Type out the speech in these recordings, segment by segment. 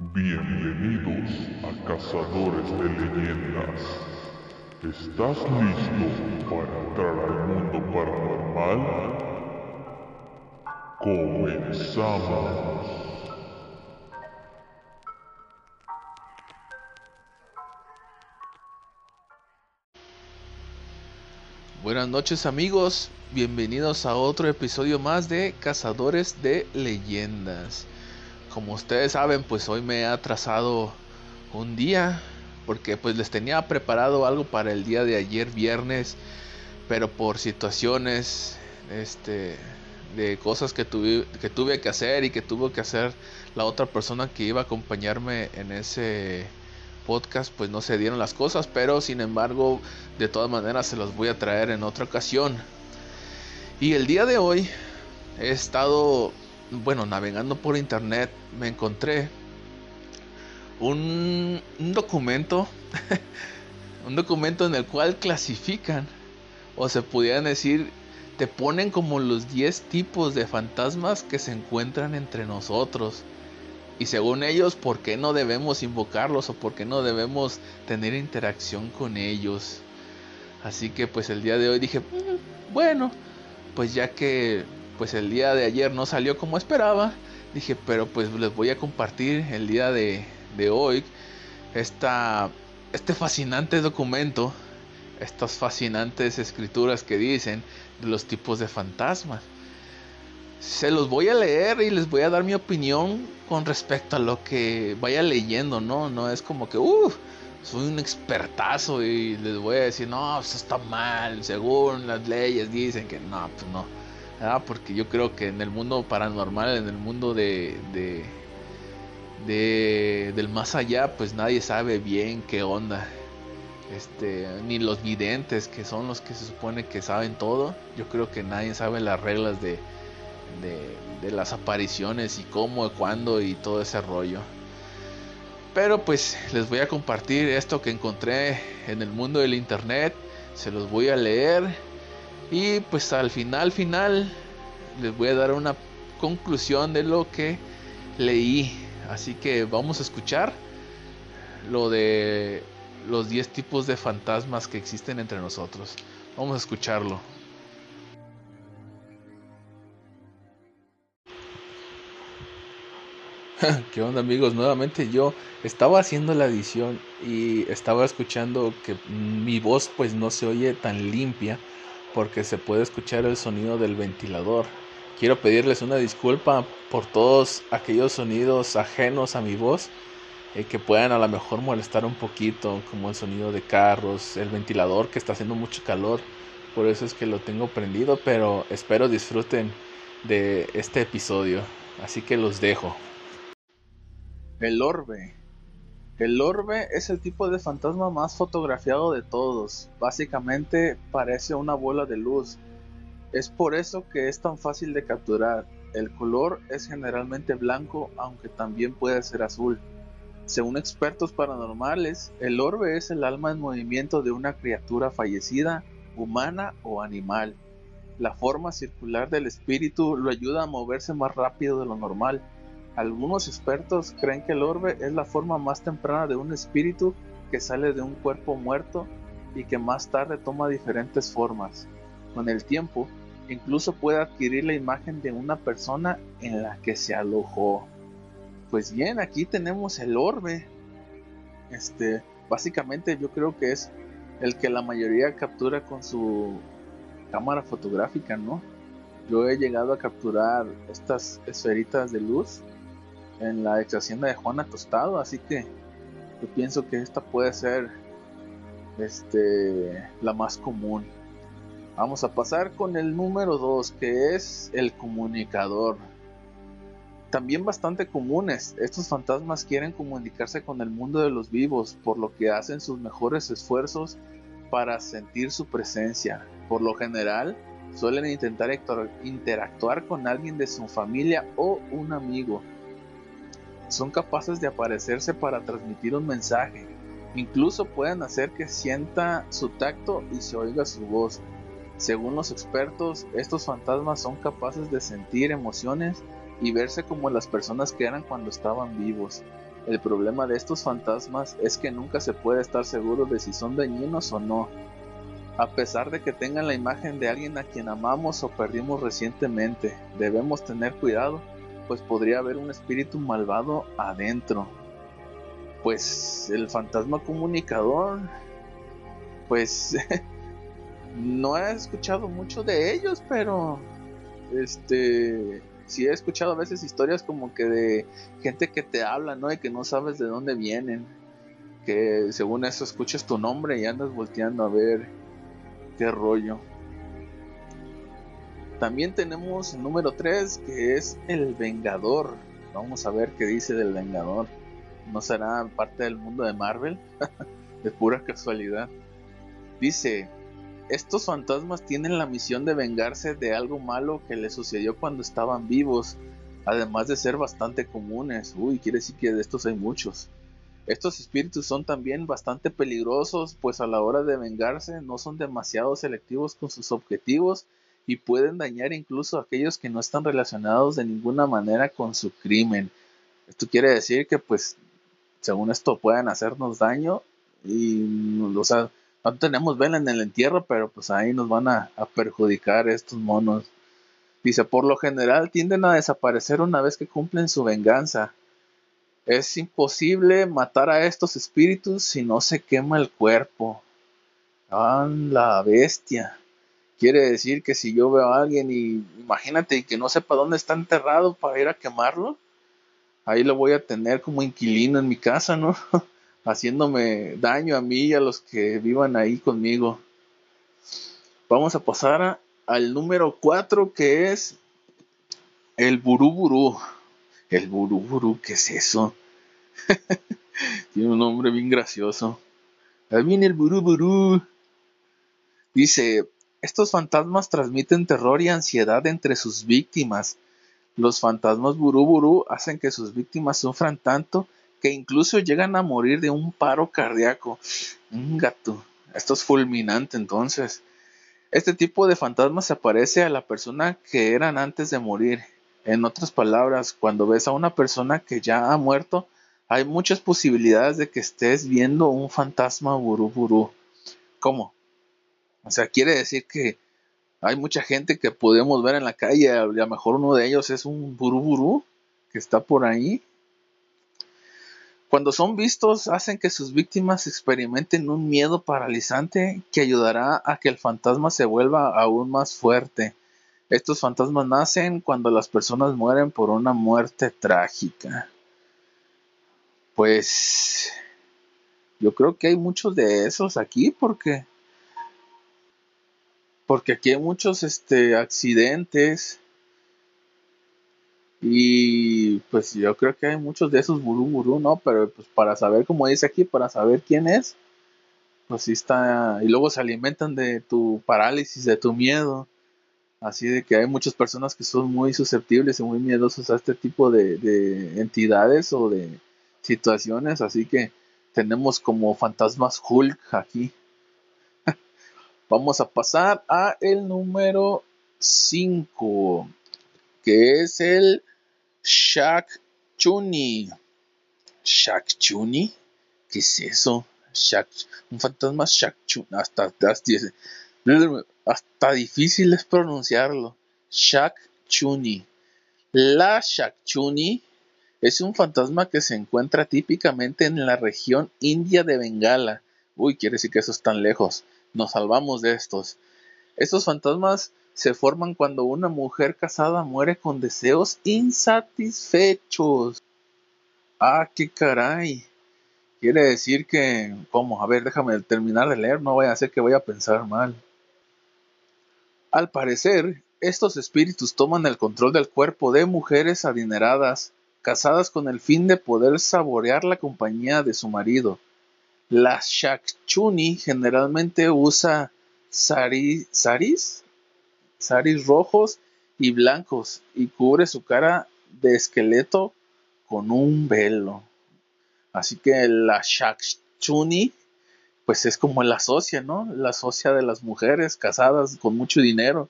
Bienvenidos a Cazadores de Leyendas. ¿Estás listo para entrar al mundo paranormal? Comenzamos. Buenas noches amigos, bienvenidos a otro episodio más de Cazadores de Leyendas. Como ustedes saben, pues hoy me he atrasado un día porque pues les tenía preparado algo para el día de ayer viernes, pero por situaciones este de cosas que tuve que que hacer y que tuvo que hacer la otra persona que iba a acompañarme en ese podcast pues no se dieron las cosas, pero sin embargo de todas maneras se los voy a traer en otra ocasión. Y el día de hoy he estado, bueno, navegando por internet, me encontré un, documento, un documento en el cual clasifican, o se pudieran decir, te ponen como los 10 tipos de fantasmas que se encuentran entre nosotros. Y según ellos, ¿por qué no debemos invocarlos o por qué no debemos tener interacción con ellos? Así que pues el día de hoy dije, "Mm, bueno, pues ya que pues el día de ayer no salió como esperaba, dije, pero pues les voy a compartir el día de, hoy esta, este fascinante documento, estas fascinantes escrituras que dicen de los tipos de fantasmas se los voy a leer y les voy a dar mi opinión con respecto a lo que vaya leyendo, ¿no? No es como que, uff, soy un expertazo y les voy a decir, no, eso está mal, según las leyes dicen que no, pues no. Ah, porque yo creo que en el mundo paranormal, en el mundo de, de, de del más allá, pues nadie sabe bien qué onda. Este, ni los videntes, que son los que se supone que saben todo. Yo creo que nadie sabe las reglas de, de, de, las apariciones y cómo, cuándo y todo ese rollo. Pero pues les voy a compartir esto que encontré en el mundo del internet. Se los voy a leer. Y pues al final, final, les voy a dar una conclusión de lo que leí. Así que vamos a escuchar lo de los 10 tipos de fantasmas que existen entre nosotros. Vamos a escucharlo. ¿Qué onda amigos? Nuevamente yo estaba haciendo la edición y estaba escuchando que mi voz pues no se oye tan limpia porque se puede escuchar el sonido del ventilador. Quiero pedirles una disculpa por todos aquellos sonidos ajenos a mi voz eh, que puedan a lo mejor molestar un poquito como el sonido de carros, el ventilador que está haciendo mucho calor. Por eso es que lo tengo prendido, pero espero disfruten de este episodio. Así que los dejo. El orbe. El orbe es el tipo de fantasma más fotografiado de todos. Básicamente parece una bola de luz. Es por eso que es tan fácil de capturar. El color es generalmente blanco, aunque también puede ser azul. Según expertos paranormales, el orbe es el alma en movimiento de una criatura fallecida, humana o animal. La forma circular del espíritu lo ayuda a moverse más rápido de lo normal. Algunos expertos creen que el orbe es la forma más temprana de un espíritu que sale de un cuerpo muerto y que más tarde toma diferentes formas. Con el tiempo, incluso puede adquirir la imagen de una persona en la que se alojó. Pues bien, aquí tenemos el orbe. Este, básicamente yo creo que es el que la mayoría captura con su cámara fotográfica, ¿no? Yo he llegado a capturar estas esferitas de luz en la ex hacienda de Juana Tostado, así que yo pienso que esta puede ser este la más común. Vamos a pasar con el número 2, que es el comunicador. También bastante comunes, estos fantasmas quieren comunicarse con el mundo de los vivos, por lo que hacen sus mejores esfuerzos para sentir su presencia. Por lo general, suelen intentar interactuar con alguien de su familia o un amigo son capaces de aparecerse para transmitir un mensaje. Incluso pueden hacer que sienta su tacto y se oiga su voz. Según los expertos, estos fantasmas son capaces de sentir emociones y verse como las personas que eran cuando estaban vivos. El problema de estos fantasmas es que nunca se puede estar seguro de si son dañinos o no, a pesar de que tengan la imagen de alguien a quien amamos o perdimos recientemente. Debemos tener cuidado, pues podría haber un espíritu malvado adentro. Pues el fantasma comunicador, pues no he escuchado mucho de ellos, pero este sí he escuchado a veces historias como que de gente que te habla, ¿no? Y que no sabes de dónde vienen. Que según eso escuchas tu nombre y andas volteando a ver qué rollo. También tenemos el número 3 que es el Vengador. Vamos a ver qué dice del Vengador. ¿No será parte del mundo de Marvel? de pura casualidad. Dice, estos fantasmas tienen la misión de vengarse de algo malo que les sucedió cuando estaban vivos, además de ser bastante comunes. Uy, quiere decir que de estos hay muchos. Estos espíritus son también bastante peligrosos, pues a la hora de vengarse no son demasiado selectivos con sus objetivos y pueden dañar incluso a aquellos que no están relacionados de ninguna manera con su crimen. Esto quiere decir que pues según esto pueden hacernos daño y o sea, no tenemos vela en el entierro, pero pues ahí nos van a, perjudicar estos monos. Dice, por lo general tienden a desaparecer una vez que cumplen su venganza. Es imposible matar a estos espíritus si no se quema el cuerpo. Ah, la bestia. Quiere decir que si yo veo a alguien y imagínate que no sepa dónde está enterrado para ir a quemarlo, ahí lo voy a tener como inquilino en mi casa, ¿no? haciéndome daño a mí y a los que vivan ahí conmigo. Vamos a pasar al número 4 que es el buruburu. El buruburu, ¿qué es eso? Tiene un nombre bien gracioso. Ahí viene el buruburu. Dice, estos fantasmas transmiten terror y ansiedad entre sus víctimas. Los fantasmas buruburu hacen que sus víctimas sufran tanto que incluso llegan a morir de un paro cardíaco. Un gato. Esto es fulminante entonces. Este tipo de fantasma se aparece a la persona que eran antes de morir. En otras palabras, cuando ves a una persona que ya ha muerto, hay muchas posibilidades de que estés viendo un fantasma burú ¿Cómo? O sea, quiere decir que hay mucha gente que podemos ver en la calle, a lo mejor uno de ellos es un burú que está por ahí cuando son vistos, hacen que sus víctimas experimenten un miedo paralizante que ayudará a que el fantasma se vuelva aún más fuerte. Estos fantasmas nacen cuando las personas mueren por una muerte trágica. Pues yo creo que hay muchos de esos aquí porque porque aquí hay muchos este accidentes y pues yo creo que hay muchos de esos burú burú, ¿no? Pero pues para saber, como dice aquí, para saber quién es, pues sí está. Y luego se alimentan de tu parálisis, de tu miedo. Así de que hay muchas personas que son muy susceptibles y muy miedosos a este tipo de, de entidades o de situaciones. Así que tenemos como fantasmas Hulk aquí. Vamos a pasar a el número 5, que es el Shak Chuni. Shak Chuni. ¿Qué es eso? un fantasma Shak Chuni. Hasta, hasta, difícil es pronunciarlo. Shak Chuni. La Shak Chuni es un fantasma que se encuentra típicamente en la región india de Bengala. Uy, quiere decir que eso es tan lejos. Nos salvamos de estos. Estos fantasmas se forman cuando una mujer casada muere con deseos insatisfechos. Ah, qué caray. Quiere decir que, ¿cómo? A ver, déjame terminar de leer, no vaya a ser que vaya a pensar mal. Al parecer, estos espíritus toman el control del cuerpo de mujeres adineradas, casadas con el fin de poder saborear la compañía de su marido. La Shakchuni generalmente usa saris, saris rojos y blancos y cubre su cara de esqueleto con un velo. Así que la Shakchuni pues es como la socia, ¿no? La socia de las mujeres casadas con mucho dinero.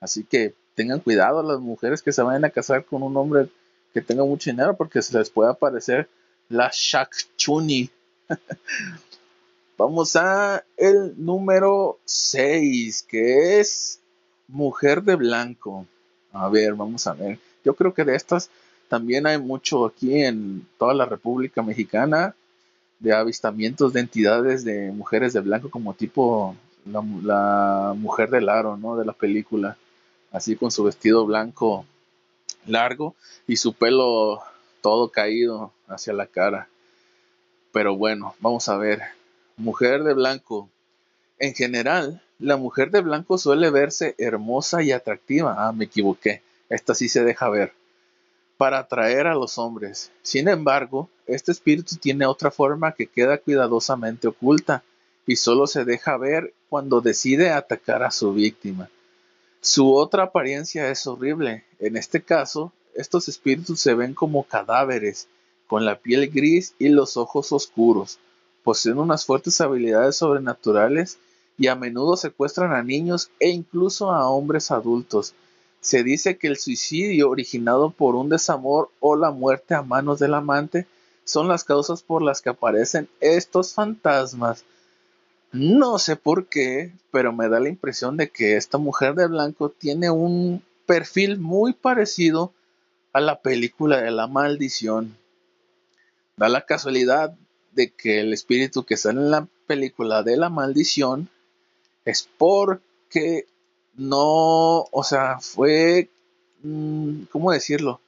Así que tengan cuidado las mujeres que se vayan a casar con un hombre que tenga mucho dinero porque se les puede aparecer la Shakchuni. Vamos a el número 6, que es Mujer de Blanco. A ver, vamos a ver. Yo creo que de estas también hay mucho aquí en toda la República Mexicana de avistamientos de entidades de mujeres de blanco como tipo la, mujer del aro, ¿no? De la película. Así con su vestido blanco largo y su pelo todo caído hacia la cara. Pero bueno, vamos a ver. Mujer de blanco. En general, la mujer de blanco suele verse hermosa y atractiva. Ah, me equivoqué. Esta sí se deja ver. Para atraer a los hombres. Sin embargo, este espíritu tiene otra forma que queda cuidadosamente oculta y solo se deja ver cuando decide atacar a su víctima. Su otra apariencia es horrible. En este caso, estos espíritus se ven como cadáveres, con la piel gris y los ojos oscuros. Poseen unas fuertes habilidades sobrenaturales y a menudo secuestran a niños e incluso a hombres adultos. Se dice que el suicidio originado por un desamor o la muerte a manos del amante son las causas por las que aparecen estos fantasmas. No sé por qué, pero me da la impresión de que esta mujer de blanco tiene un perfil muy parecido a la película de la maldición. Da la casualidad de que el espíritu que sale en la película de la maldición es porque no, o sea, fue, mm, ¿cómo decirlo?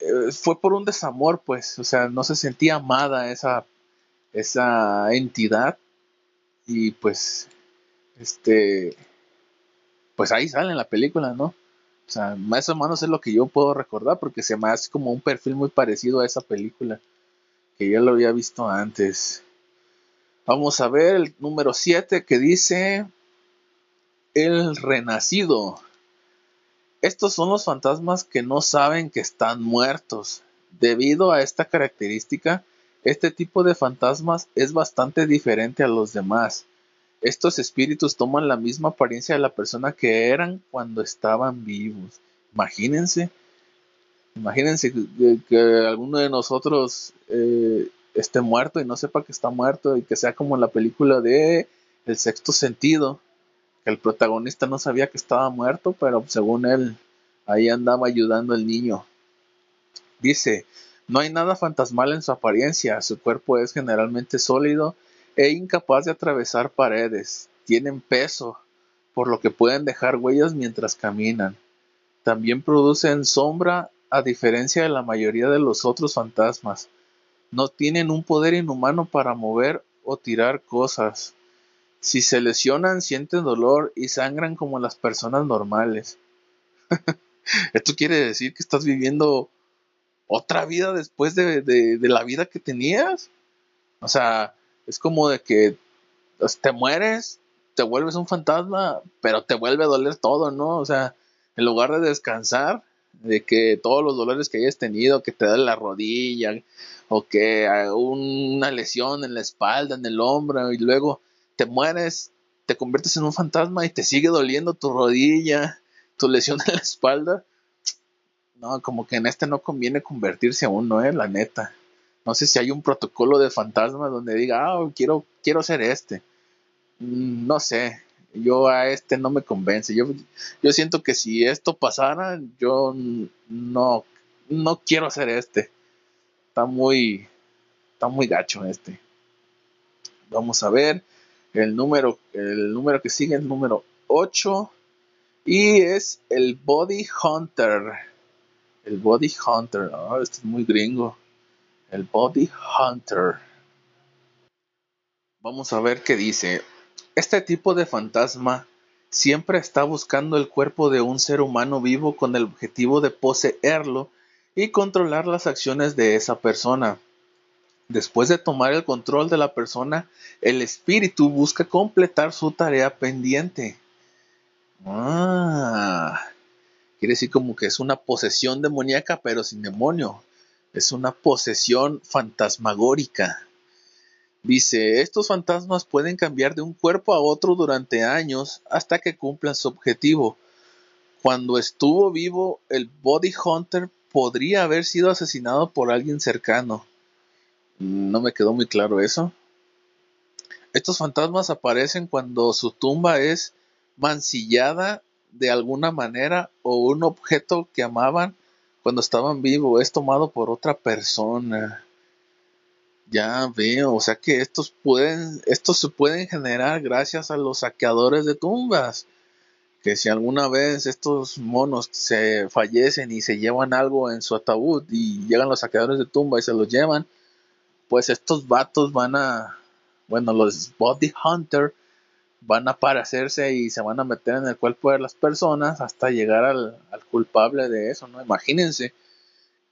Eh, fue por un desamor, pues, o sea, no se sentía amada esa, esa entidad y pues, este, pues ahí sale en la película, ¿no? O sea, más o menos es lo que yo puedo recordar porque se me hace como un perfil muy parecido a esa película que ya lo había visto antes. Vamos a ver el número 7 que dice El Renacido. Estos son los fantasmas que no saben que están muertos. Debido a esta característica, este tipo de fantasmas es bastante diferente a los demás. Estos espíritus toman la misma apariencia de la persona que eran cuando estaban vivos. Imagínense, imagínense que, alguno de nosotros eh, esté muerto y no sepa que está muerto y que sea como la película de El sexto sentido, que el protagonista no sabía que estaba muerto, pero según él ahí andaba ayudando al niño. Dice, no hay nada fantasmal en su apariencia, su cuerpo es generalmente sólido e incapaz de atravesar paredes. Tienen peso, por lo que pueden dejar huellas mientras caminan. También producen sombra a diferencia de la mayoría de los otros fantasmas no tienen un poder inhumano para mover o tirar cosas. Si se lesionan, sienten dolor y sangran como las personas normales. Esto quiere decir que estás viviendo otra vida después de, de, la vida que tenías. O sea, es como de que pues, te mueres, te vuelves un fantasma, pero te vuelve a doler todo, ¿no? O sea, en lugar de descansar, de que todos los dolores que hayas tenido, que te da la rodilla, o que una lesión en la espalda, en el hombro, y luego te mueres, te conviertes en un fantasma y te sigue doliendo tu rodilla, tu lesión en la espalda. No, como que en este no conviene convertirse a uno, eh, la neta. No sé si hay un protocolo de fantasma donde diga, ah, quiero, quiero ser este. Mm, no sé, yo a este no me convence. Yo, yo siento que si esto pasara, yo no, no quiero ser este. Está muy, está muy gacho este. Vamos a ver el número, el número que sigue, el número 8. Y es el Body Hunter. El Body Hunter. Oh, este es muy gringo. El Body Hunter. Vamos a ver qué dice. Este tipo de fantasma siempre está buscando el cuerpo de un ser humano vivo con el objetivo de poseerlo y controlar las acciones de esa persona. Después de tomar el control de la persona, el espíritu busca completar su tarea pendiente. Ah, quiere decir como que es una posesión demoníaca, pero sin demonio. Es una posesión fantasmagórica. Dice, estos fantasmas pueden cambiar de un cuerpo a otro durante años hasta que cumplan su objetivo. Cuando estuvo vivo, el Body Hunter podría haber sido asesinado por alguien cercano. No me quedó muy claro eso. Estos fantasmas aparecen cuando su tumba es mancillada de alguna manera o un objeto que amaban cuando estaban vivos es tomado por otra persona. Ya veo, o sea que estos pueden, estos se pueden generar gracias a los saqueadores de tumbas. Que si alguna vez estos monos se fallecen y se llevan algo en su ataúd y llegan los saqueadores de tumba y se los llevan, pues estos vatos van a, bueno, los body hunter van a aparecerse y se van a meter en el cuerpo de las personas hasta llegar al, al culpable de eso, ¿no? Imagínense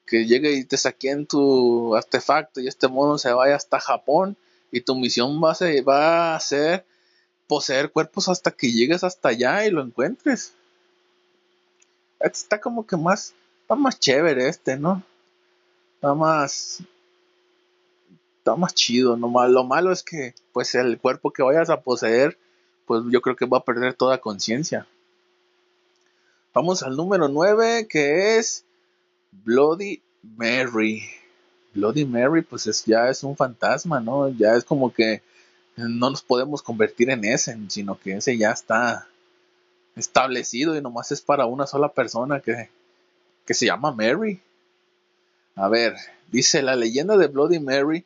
que llegue y te saquen tu artefacto y este mono se vaya hasta Japón y tu misión va a ser, va a ser poseer cuerpos hasta que llegues hasta allá y lo encuentres. Está como que más, está más chévere este, ¿no? Está más, está más chido. No, lo malo es que, pues, el cuerpo que vayas a poseer, pues yo creo que va a perder toda conciencia. Vamos al número 9, que es Bloody Mary. Bloody Mary, pues es, ya es un fantasma, ¿no? Ya es como que no nos podemos convertir en ese, sino que ese ya está establecido y nomás es para una sola persona que, que se llama Mary. A ver, dice la leyenda de Bloody Mary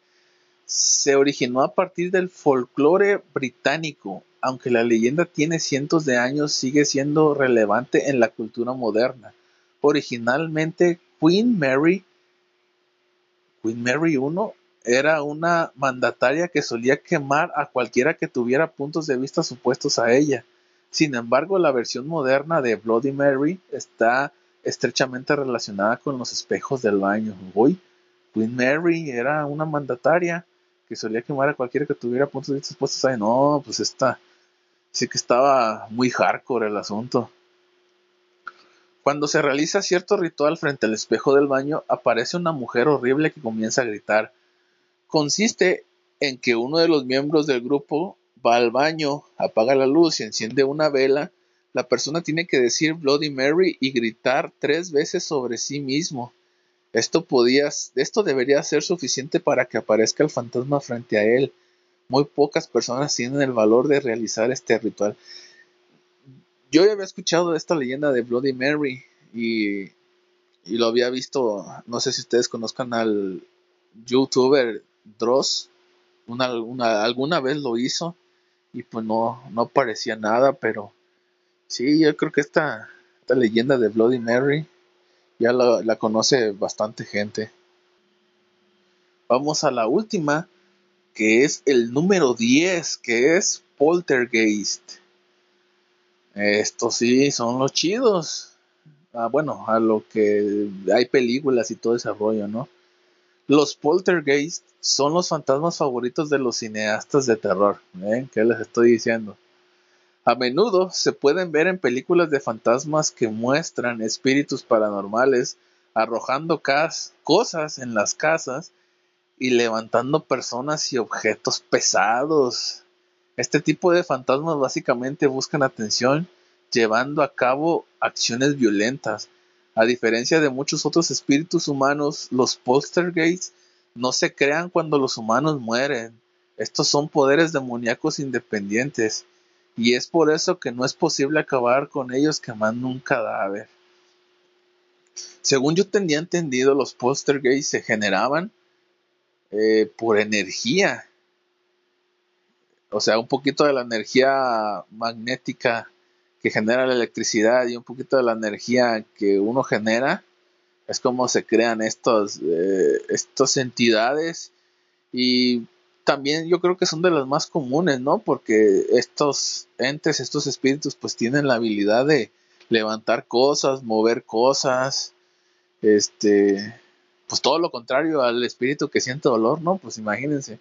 se originó a partir del folclore británico, aunque la leyenda tiene cientos de años, sigue siendo relevante en la cultura moderna. Originalmente Queen Mary, Queen Mary I, era una mandataria que solía quemar a cualquiera que tuviera puntos de vista supuestos a ella. Sin embargo, la versión moderna de Bloody Mary está estrechamente relacionada con los espejos del baño. Uy, Queen Mary era una mandataria que solía quemar a cualquiera que tuviera puntos de vista supuestos a ella. No, pues esta sí que estaba muy hardcore el asunto. Cuando se realiza cierto ritual frente al espejo del baño, aparece una mujer horrible que comienza a gritar. Consiste en que uno de los miembros del grupo va al baño, apaga la luz y enciende una vela. La persona tiene que decir Bloody Mary y gritar tres veces sobre sí mismo. Esto podía, esto debería ser suficiente para que aparezca el fantasma frente a él. Muy pocas personas tienen el valor de realizar este ritual yo ya había escuchado esta leyenda de Bloody Mary y, lo había visto, no sé si ustedes conozcan al youtuber Dross, una, alguna vez lo hizo y pues no, no parecía nada, pero sí, yo creo que esta, esta leyenda de Bloody Mary ya la, la conoce bastante gente. Vamos a la última, que es el número 10, que es Poltergeist. Estos sí son los chidos. Ah, bueno, a lo que hay películas y todo ese rollo, ¿no? Los poltergeist son los fantasmas favoritos de los cineastas de terror. ¿eh? ¿Qué les estoy diciendo? A menudo se pueden ver en películas de fantasmas que muestran espíritus paranormales arrojando cosas en las casas y levantando personas y objetos pesados. Este tipo de fantasmas básicamente buscan atención llevando a cabo acciones violentas. A diferencia de muchos otros espíritus humanos, los poltergeists no se crean cuando los humanos mueren. Estos son poderes demoníacos independientes, y es por eso que no es posible acabar con ellos quemando un cadáver. Según yo tenía entendido, los poltergeists se generaban eh, por energía o sea, un poquito de la energía magnética que genera la electricidad y un poquito de la energía que uno genera, es como se crean estos, eh, estas entidades y también yo creo que son de las más comunes, ¿no? Porque estos entes, estos espíritus, pues tienen la habilidad de levantar cosas, mover cosas, este, pues todo lo contrario al espíritu que siente dolor, ¿no? Pues imagínense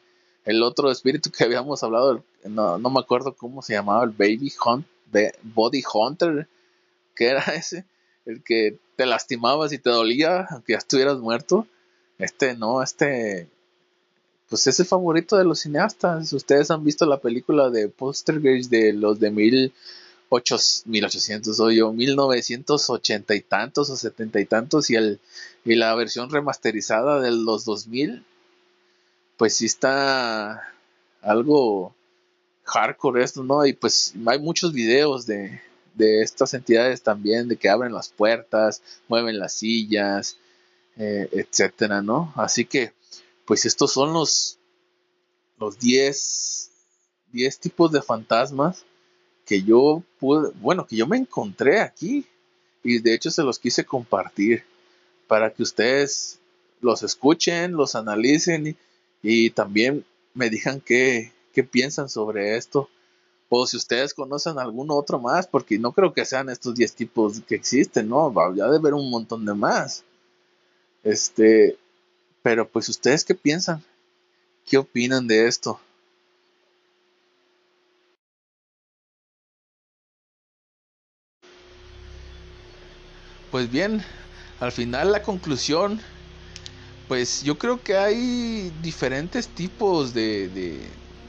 el otro espíritu que habíamos hablado, no, me acuerdo cómo se llamaba, el Baby Hunt, Body Hunter, que era ese, el que te lastimabas y te dolía, aunque ya estuvieras muerto. Este no, este, pues es el favorito de los cineastas. Ustedes han visto la película de Poltergeist de los de ocho, 1800 soy yo, 1980 y tantos o 70 y tantos y, el, y la versión remasterizada de los 2000, pues sí está algo hardcore esto, ¿no? Y pues hay muchos videos de, de estas entidades también, de que abren las puertas, mueven las sillas, eh, etcétera, ¿no? Así que, pues estos son los, los 10, 10 tipos de fantasmas que yo pude, bueno, que yo me encontré aquí y de hecho se los quise compartir para que ustedes los escuchen, los analicen y, también me digan qué, qué piensan sobre esto. O si ustedes conocen algún otro más, porque no creo que sean estos 10 tipos que existen, ¿no? Ya de haber un montón de más. Este, pero pues ustedes qué piensan? ¿Qué opinan de esto? Pues bien, al final la conclusión, pues yo creo que hay diferentes tipos de,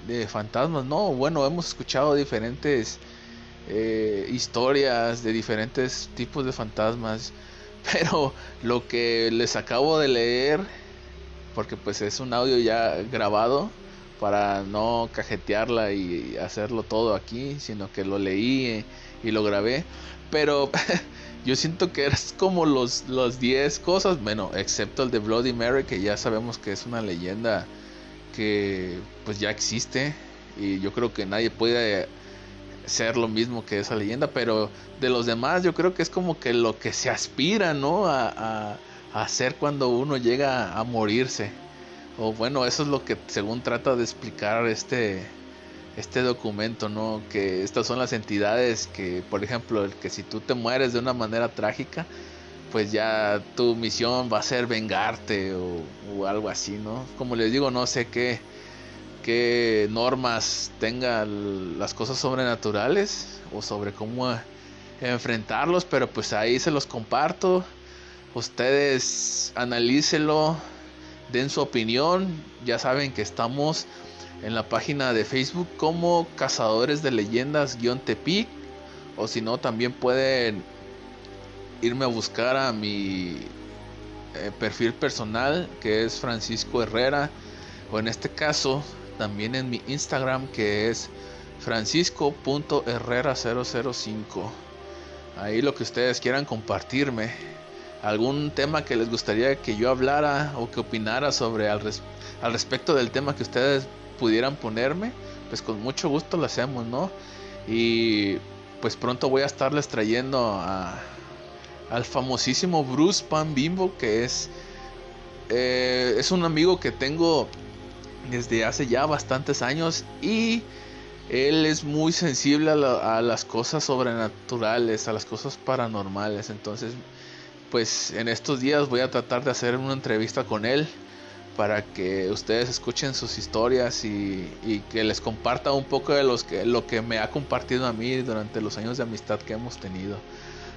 de, fantasmas, ¿no? Bueno, hemos escuchado diferentes eh, historias de diferentes tipos de fantasmas, pero lo que les acabo de leer, porque pues es un audio ya grabado, para no cajetearla y hacerlo todo aquí, sino que lo leí y lo grabé, pero Yo siento que es como los 10 cosas, bueno, excepto el de Bloody Mary, que ya sabemos que es una leyenda que pues ya existe y yo creo que nadie puede ser lo mismo que esa leyenda, pero de los demás yo creo que es como que lo que se aspira, ¿no? A, a, a hacer cuando uno llega a morirse. O bueno, eso es lo que según trata de explicar este este documento, ¿no? Que estas son las entidades que, por ejemplo, el que si tú te mueres de una manera trágica, pues ya tu misión va a ser vengarte o, algo así, ¿no? Como les digo, no sé qué, qué normas tengan las cosas sobrenaturales o sobre cómo enfrentarlos, pero pues ahí se los comparto. Ustedes analícelo, den su opinión. Ya saben que estamos en la página de Facebook como Cazadores de Leyendas-Tepic. O si no, también pueden irme a buscar a mi eh, perfil personal que es Francisco Herrera. O en este caso, también en mi Instagram que es francisco.herrera005. Ahí lo que ustedes quieran compartirme. Algún tema que les gustaría que yo hablara o que opinara sobre al, al respecto del tema que ustedes pudieran ponerme, pues con mucho gusto lo hacemos, ¿no? Y pues pronto voy a estarles trayendo a, al famosísimo Bruce Pan Bimbo, que es, eh, es un amigo que tengo desde hace ya bastantes años y él es muy sensible a, a, las cosas sobrenaturales, a las cosas paranormales. Entonces, pues en estos días voy a tratar de hacer una entrevista con él para que ustedes escuchen sus historias y, que les comparta un poco de lo que me ha compartido a mí durante los años de amistad que hemos tenido.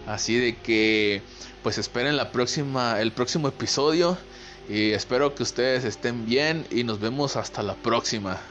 Así de que pues esperen la próxima, el próximo episodio y espero que ustedes estén bien y nos vemos hasta la próxima.